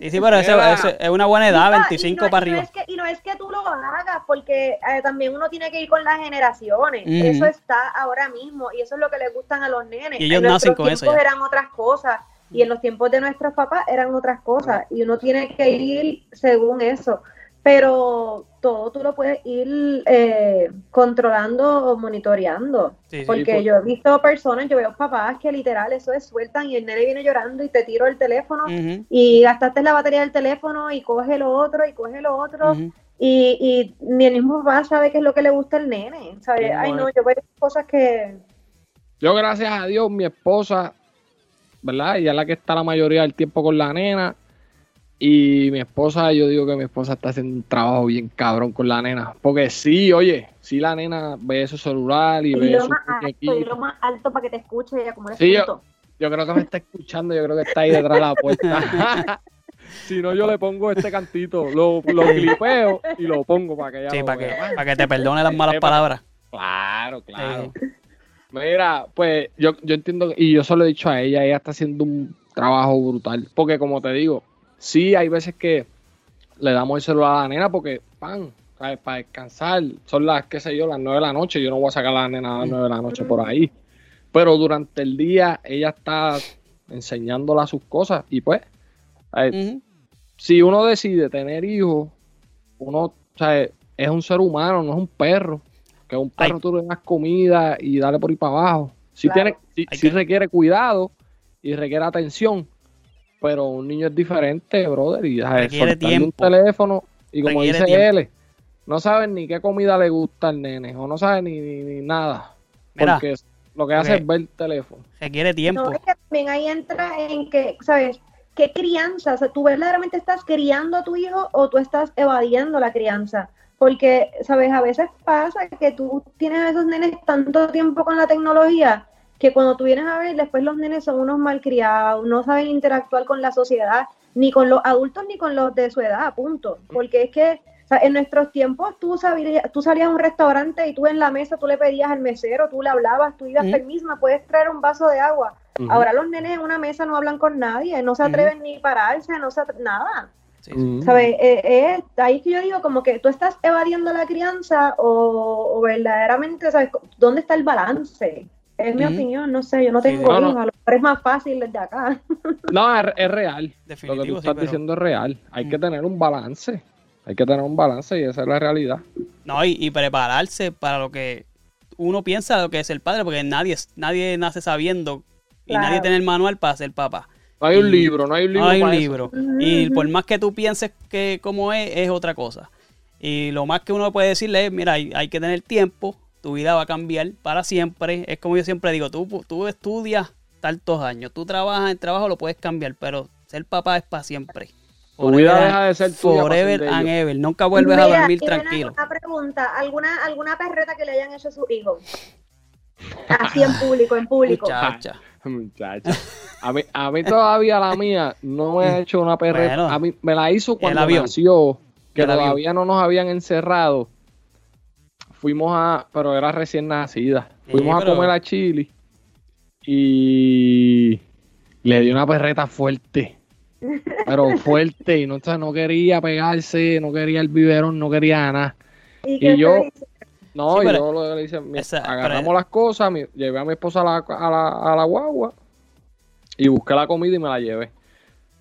Sí, sí, pero eso, es una buena edad, 25 para arriba. y no es que tú lo hagas, porque eh, también uno tiene que ir con las generaciones. Eso está ahora mismo y eso es lo que les gustan a los nenes. Y ellos en nacen con eso. eran otras cosas y en los tiempos de nuestros papás eran otras cosas y uno tiene que ir según eso pero todo tú lo puedes ir eh, controlando o monitoreando. porque pues. yo he visto personas, yo veo papás que literal eso es sueltan y el nene viene llorando y te tiro el teléfono y gastaste la batería del teléfono y coge lo otro y coge lo otro. y, y ni el mismo papá sabe qué es lo que le gusta al nene. ¿sabes? Ay, no, yo veo cosas que... Yo, gracias a Dios, mi esposa, ¿verdad? Ella es la que está la mayoría del tiempo con la nena y mi esposa, yo digo que mi esposa está haciendo un trabajo bien cabrón con la nena. Porque sí, oye, sí la nena ve su celular y, ve lo más alto, lo más alto para que te escuche ella como sí, yo, yo, creo que me está escuchando, yo creo que está ahí detrás de la puerta. si no, yo le pongo este cantito, lo, lo clipeo y lo pongo para que ella Sí, para que, para que te perdone las malas palabras. Claro, claro. Mira, pues yo, yo entiendo, y yo solo he dicho a ella, ella está haciendo un trabajo brutal. Porque como te digo, sí hay veces que le damos el celular a la nena porque, pan, ¿sabes? Para descansar. Son las, qué sé yo, las nueve de la noche. Yo no voy a sacar a la nena a las nueve de la noche por ahí. Pero durante el día ella está enseñándola sus cosas. Y pues, ¿sabes? Ujú. si uno decide tener hijos, uno ¿sabes? es un ser humano, no es un perro. Que un perro Ay. tú le das comida y dale por ahí para abajo. Claro. tiene, que- requiere cuidado y requiere atención. Pero un niño es diferente, brother. Y soltarle un teléfono y como Requiere dice tiempo. él, no saben ni qué comida le gusta al nene o no saben ni, ni, ni nada. Mira. Porque lo que hace es ver el teléfono. Requiere tiempo. No, es que también ahí entra en que, ¿sabes? ¿Qué crianza? O sea, ¿tú verdaderamente estás criando a tu hijo o tú estás evadiendo la crianza? Porque, ¿sabes? A veces pasa que tú tienes a esos nenes tanto tiempo con la tecnología que cuando tú vienes a ver, después los nenes son unos malcriados, no saben interactuar con la sociedad, ni con los adultos ni con los de su edad, punto. Porque es que o sea, en nuestros tiempos tú, sabías, tú salías a un restaurante y tú en la mesa tú le pedías al mesero, tú le hablabas, tú ibas Ujú. permiso, ¿me puedes traer un vaso de agua? Ahora los nenes en una mesa no hablan con nadie, no se atreven ni pararse, no se nada. Sí, sí. Ujú. ¿Sabes? Eh, eh, ahí es que yo digo como que tú estás evadiendo la crianza o, o verdaderamente, ¿sabes? ¿Dónde está el balance? Es mi opinión, no sé, yo no Sí, tengo no, no. hijos, a lo mejor es más fácil desde acá. No, es, es real. Lo que Definitivo, tú sí, estás pero- diciendo es real. Hay que tener un balance. Hay que tener un balance y esa es la realidad. No, y, y prepararse para lo que uno piensa lo que es el padre, porque nadie, nadie nace sabiendo y Claro. nadie tiene el manual para ser papá. No hay un Y- libro, no hay un libro. No hay un para libro. Y por más que tú pienses que como es, es otra cosa. Y lo más que uno puede decirle es, mira, hay, hay que tener tiempo, tu vida va a cambiar para siempre. Es como yo siempre digo, tú, tú estudias tantos años, tú trabajas en trabajo, lo puedes cambiar, pero ser papá es para siempre. Tu vida Forever deja de ser tuya Forever and ellos. ever. Nunca vuelves a dormir tranquilo. Una pregunta, ¿alguna, ¿alguna perreta que le hayan hecho a su hijo? Así en público, en público. Muchacha. Muchacha. A mí, a mí todavía la mía no me ha hecho una perreta. Bueno. a mí me la hizo cuando nació, que El todavía no nos habían encerrado. Fuimos a, pero era recién nacida. Sí, Fuimos a comer a Chile y le dio una perreta fuerte. Pero fuerte, y no, o sea, no quería pegarse, no quería el biberón, no quería nada. ¿Y, yo-? No, Sí, pero- yo lo le hice, Esa- agarramos pero- las cosas, mi- llevé a mi esposa a la, a, la, a la guagua y busqué la comida y me la llevé.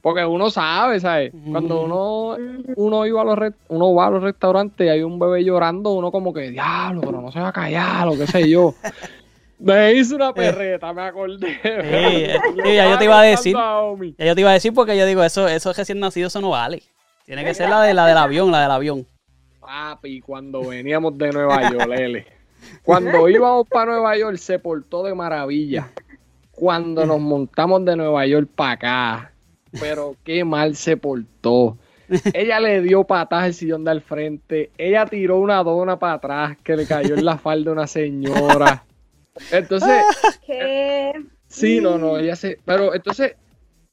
Porque uno sabe, ¿sabes? Cuando uno, uno iba a los re- uno va a los restaurantes y hay un bebé llorando, uno como que, diablo, pero no se va a callar, o qué sé yo. me hice una perreta, me acordé. eh, sí, ya yo te iba a decir. Ya yo te iba a decir porque yo digo, eso, eso recién nacido, eso no vale. Tiene que ser la, de, la del avión, la del avión. Papi, cuando veníamos de Nueva York, Lele. Cuando íbamos para Nueva York se portó de maravilla. Cuando nos montamos de Nueva York para acá. Pero qué mal se portó. Ella le dio patas al sillón de al frente. Ella tiró una dona para atrás que le cayó en la falda a una señora. Entonces, ¿Qué? sí, no, no, ella se. Pero entonces,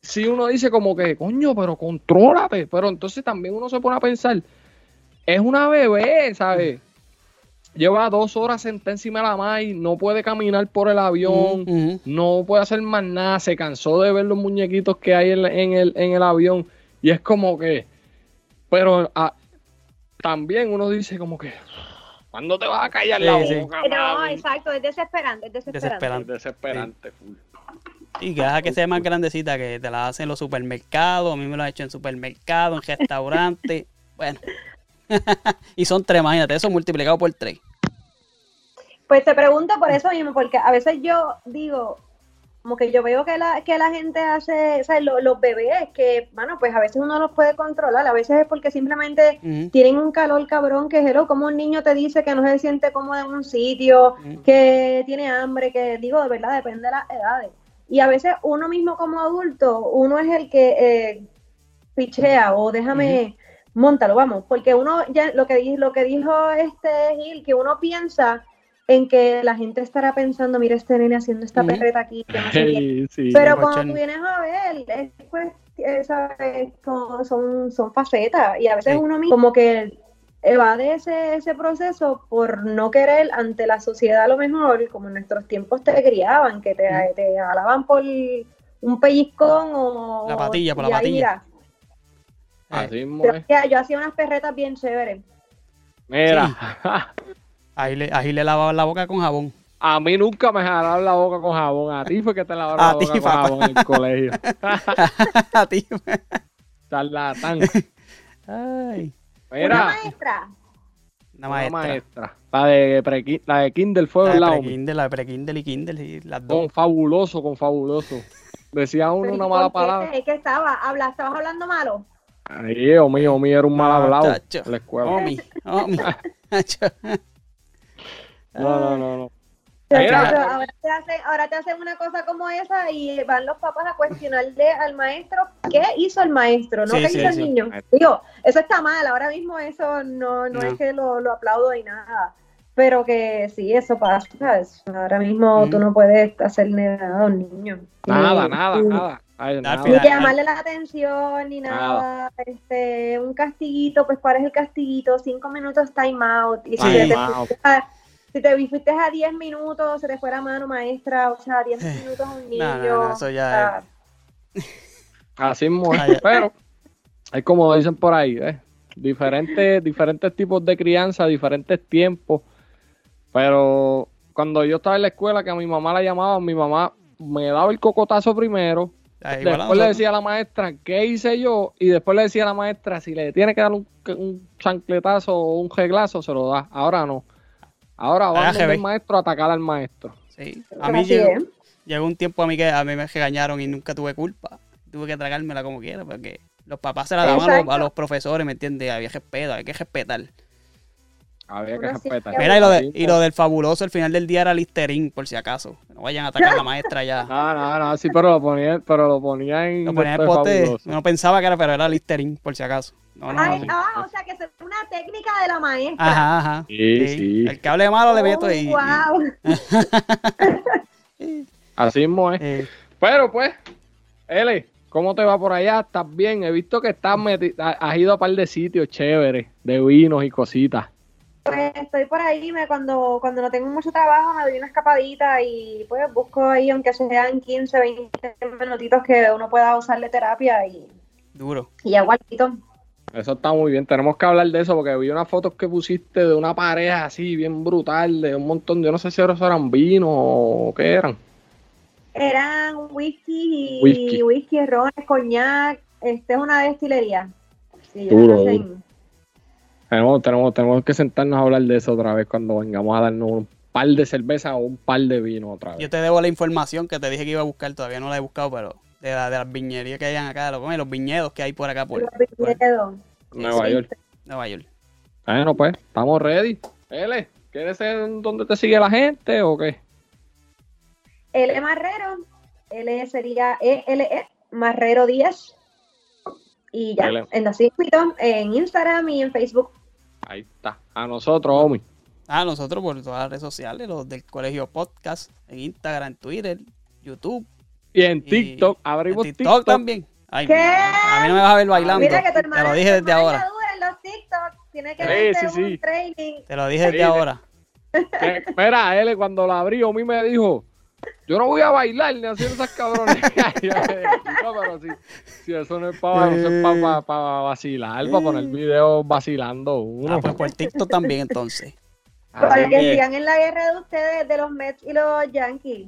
si uno dice como que, coño, pero contrólate. Pero entonces también uno se pone a pensar, es una bebé, ¿sabes? Lleva dos horas sentada encima de la maíz, no puede caminar por el avión, Ujú. no puede hacer más nada, se cansó de ver los muñequitos que hay en, la- en el, en el avión. Y es como que, pero ah, también uno dice como que, ¿cuándo te vas a callar la Sí, sí. boca? No, exacto, es desesperante, es desesperante. Desesperante. Y que deja que sea más grandecita, que te la hacen en los supermercados. A mí me lo han hecho en supermercados, en restaurantes. bueno. y son tres, imagínate, eso multiplicado por tres. Pues te pregunto por eso mismo, porque a veces yo digo, como que yo veo que la, que la gente hace, o sea, lo- los bebés, que, bueno, pues a veces uno los puede controlar, a veces es porque simplemente tienen un calor cabrón, que es como un niño te dice que no se siente cómodo en un sitio, que tiene hambre, que digo, de verdad, depende de las edades. Y a veces uno mismo como adulto, uno es el que eh, pichea o déjame, montalo, vamos, porque uno ya lo que, lo que dijo este Gil, que uno piensa en que la gente estará pensando, mira este nene haciendo esta perreta aquí, que no sé qué. Sí, sí. Pero cuando tú vienes a ver, es pues, eh. Como son, son facetas y a veces Sí. uno mismo como que evade ese, ese proceso por no querer ante la sociedad a lo mejor, como en nuestros tiempos te criaban, que te, Mm. te jalaban por un pellizcón o... La patilla, por la patilla. Así yo, es. hacía- yo hacía unas perretas bien chéveres. Mira, Ahí le, ahí le lavaban la boca con jabón. a mí nunca me jalaron la boca con jabón. A ti fue que te lavaron A la boca con papá. jabón en el colegio. A ti. Charlatán. Ay. Una Mira, maestra. Una una maestra. maestra. La de, pre la de Kindle fue La de al lado. pre-Kindle, la de pre-Kindle y Kindle, y las dos. Con fabuloso, con fabuloso. Decía uno Pero, ¿y una mala palabra. ¿Qué estaba? Habla, ¿Estabas hablando malo? Ay, Dios mío, mío, era un mal hablado chacho. en la escuela. Omi, Omi. No, no, no, no. Ahora, te hacen, ahora te hacen una cosa como esa y van los papás a cuestionarle al maestro qué hizo el maestro, no Sí, qué sí, hizo sí. el niño. Digo, eso está mal, ahora mismo eso no, no, No. es que lo, lo aplaudo ni nada, pero que sí, eso pasa, ¿sabes? Ahora mismo tú Ujú. no puedes hacerle nada a un niño. Nada, nada, nada. Ay, nada. Ni llamarle la atención, ni nada. Este, un castiguito, pues ¿cuál es el castiguito? Cinco minutos time out. Y si, Sí. te Time out. Si te fuiste a diez minutos, se te fue la mano maestra, o sea, diez minutos a un niño. No, no, no, eso ya o sea, Así es. Ah. Pero es como dicen por ahí, ¿eh? Diferentes, diferentes tipos de crianza, diferentes tiempos. Pero cuando yo estaba en la escuela, que a mi mamá la llamaban, mi mamá me daba el cocotazo primero. Después le decía a la maestra qué hice yo. Y después le decía a la maestra si le tiene que dar un, un chancletazo o un reglazo, se lo da. Ahora no. Ahora va el maestro a atacar al maestro. Sí. A mí llegó, un tiempo a mí que a mí me regañaron y nunca tuve culpa. Tuve que tragármela como quiera porque los papás se la daban a los, a los profesores, ¿me entiendes? Había respeto, hay que respetar. Había que Mira, y lo, de- y lo del fabuloso, al final del día era Listerín, por si acaso. No vayan a atacar a la maestra ya. No, no, no, sí, pero lo ponía, pero lo ponía en Lo ponía en el fabuloso. no pensaba que era, pero era Listerín, por si acaso. No, no, Ay, no. ah, o sea, que es una técnica de la maestra. Ajá, ajá. Sí, sí. El que hable malo le meto Oh, y- wow. Así mismo es. eh, Pero pues, L, ¿cómo te va por allá? ¿Estás bien? He visto que estás meti- ha- has ido a un par de sitios chéveres, de vinos y cositas. Pues estoy por ahí, me, cuando, cuando no tengo mucho trabajo me doy una escapadita y pues busco ahí, aunque sean 15, 20 minutitos que uno pueda usarle terapia y, duro. y aguantito. Eso está muy bien. Tenemos que hablar de eso porque vi unas fotos que pusiste de una pareja así, bien brutal, de un montón de, yo no sé si eran vinos o qué eran. Eran whisky y Whisky. whisky, ron, coñac, este es una destilería. Sí, Duro, hacen- Tenemos, tenemos, tenemos que sentarnos a hablar de eso otra vez cuando vengamos a darnos un par de cerveza o un par de vino otra vez. Yo te debo la información que te dije que iba a buscar, todavía no la he buscado, pero de, la, de las viñerías que hayan acá, de los, los viñedos que hay por acá por, los por viñedos. Nueva Sí. York. Nueva York. Bueno, pues, estamos ready. L, ¿quieres ser donde te sigue la gente o qué? L Marrero, L sería ELE, Marrero 10. Y ya, en los circuitos, en Instagram y en Facebook. Ahí está. A nosotros, Omi. Ah, nosotros por todas las redes sociales, los del Colegio Podcast, en Instagram, Twitter, YouTube, Y en Y TikTok, en abrimos TikTok, TikTok. también. Ay, ¿Qué? A mí no me vas a ver bailando. Mira que tu te lo dije desde ahora. en los TikTok, que Sí, sí, un sí. training. Te lo dije desde Sí, ahora. Que, mira, L, cuando la abrí, Omi me dijo, yo no voy a bailar ni hacer esas cabrones. Yo le dije, "Chico, pero si, si eso no es para vacilar, para poner videos vacilando uno. Ah, pues por TikTok también entonces. Así Para que sigan en la guerra de ustedes, de los Mets y los Yankees.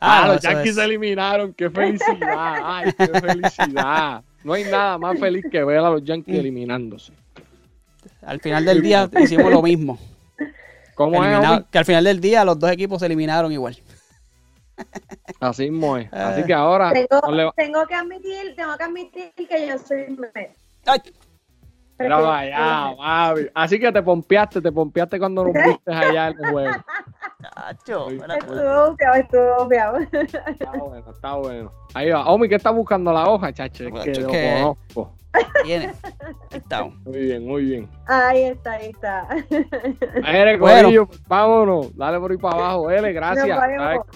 Ah, no, los Yankees es- se eliminaron, qué felicidad, ay, qué felicidad. No hay nada más feliz que ver a los Yankees Mm. eliminándose. Al final del día hicimos lo mismo. ¿Cómo es? Que al final del día los dos equipos se eliminaron igual. Así es. Así Ah. que ahora Tengo, que admitir, tengo que admitir que yo soy. Ay, allá, papi. Así que te pompeaste, te pompeaste cuando nos viste allá en el juego. chacho. Estuvo fiado, estuvo fiado. Está bueno, está bueno. Ahí va. Omi, ¿qué está buscando la hoja, chacho? Es que lo conozco. Tiene. Ahí está. Muy bien, muy bien. Ahí está, ahí está. L, Bueno. Corillo, vámonos. Dale por ahí para abajo. L, gracias. Nos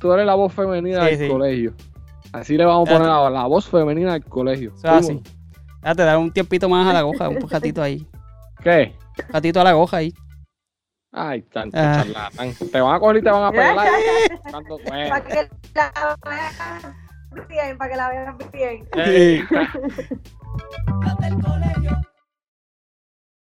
tú eres la voz femenina Sí, del sí. colegio. Así le vamos a poner la, la voz femenina del colegio. Eso es así. Date, dar un tiempito más a la goja, un ratito ahí. ¿Qué? Un ratito a la goja ahí. Ay, tanto Ah. charlatán. Te van a coger y te van a. Cuando- bueno. para que la vean bien, para que la vean bien. Eh,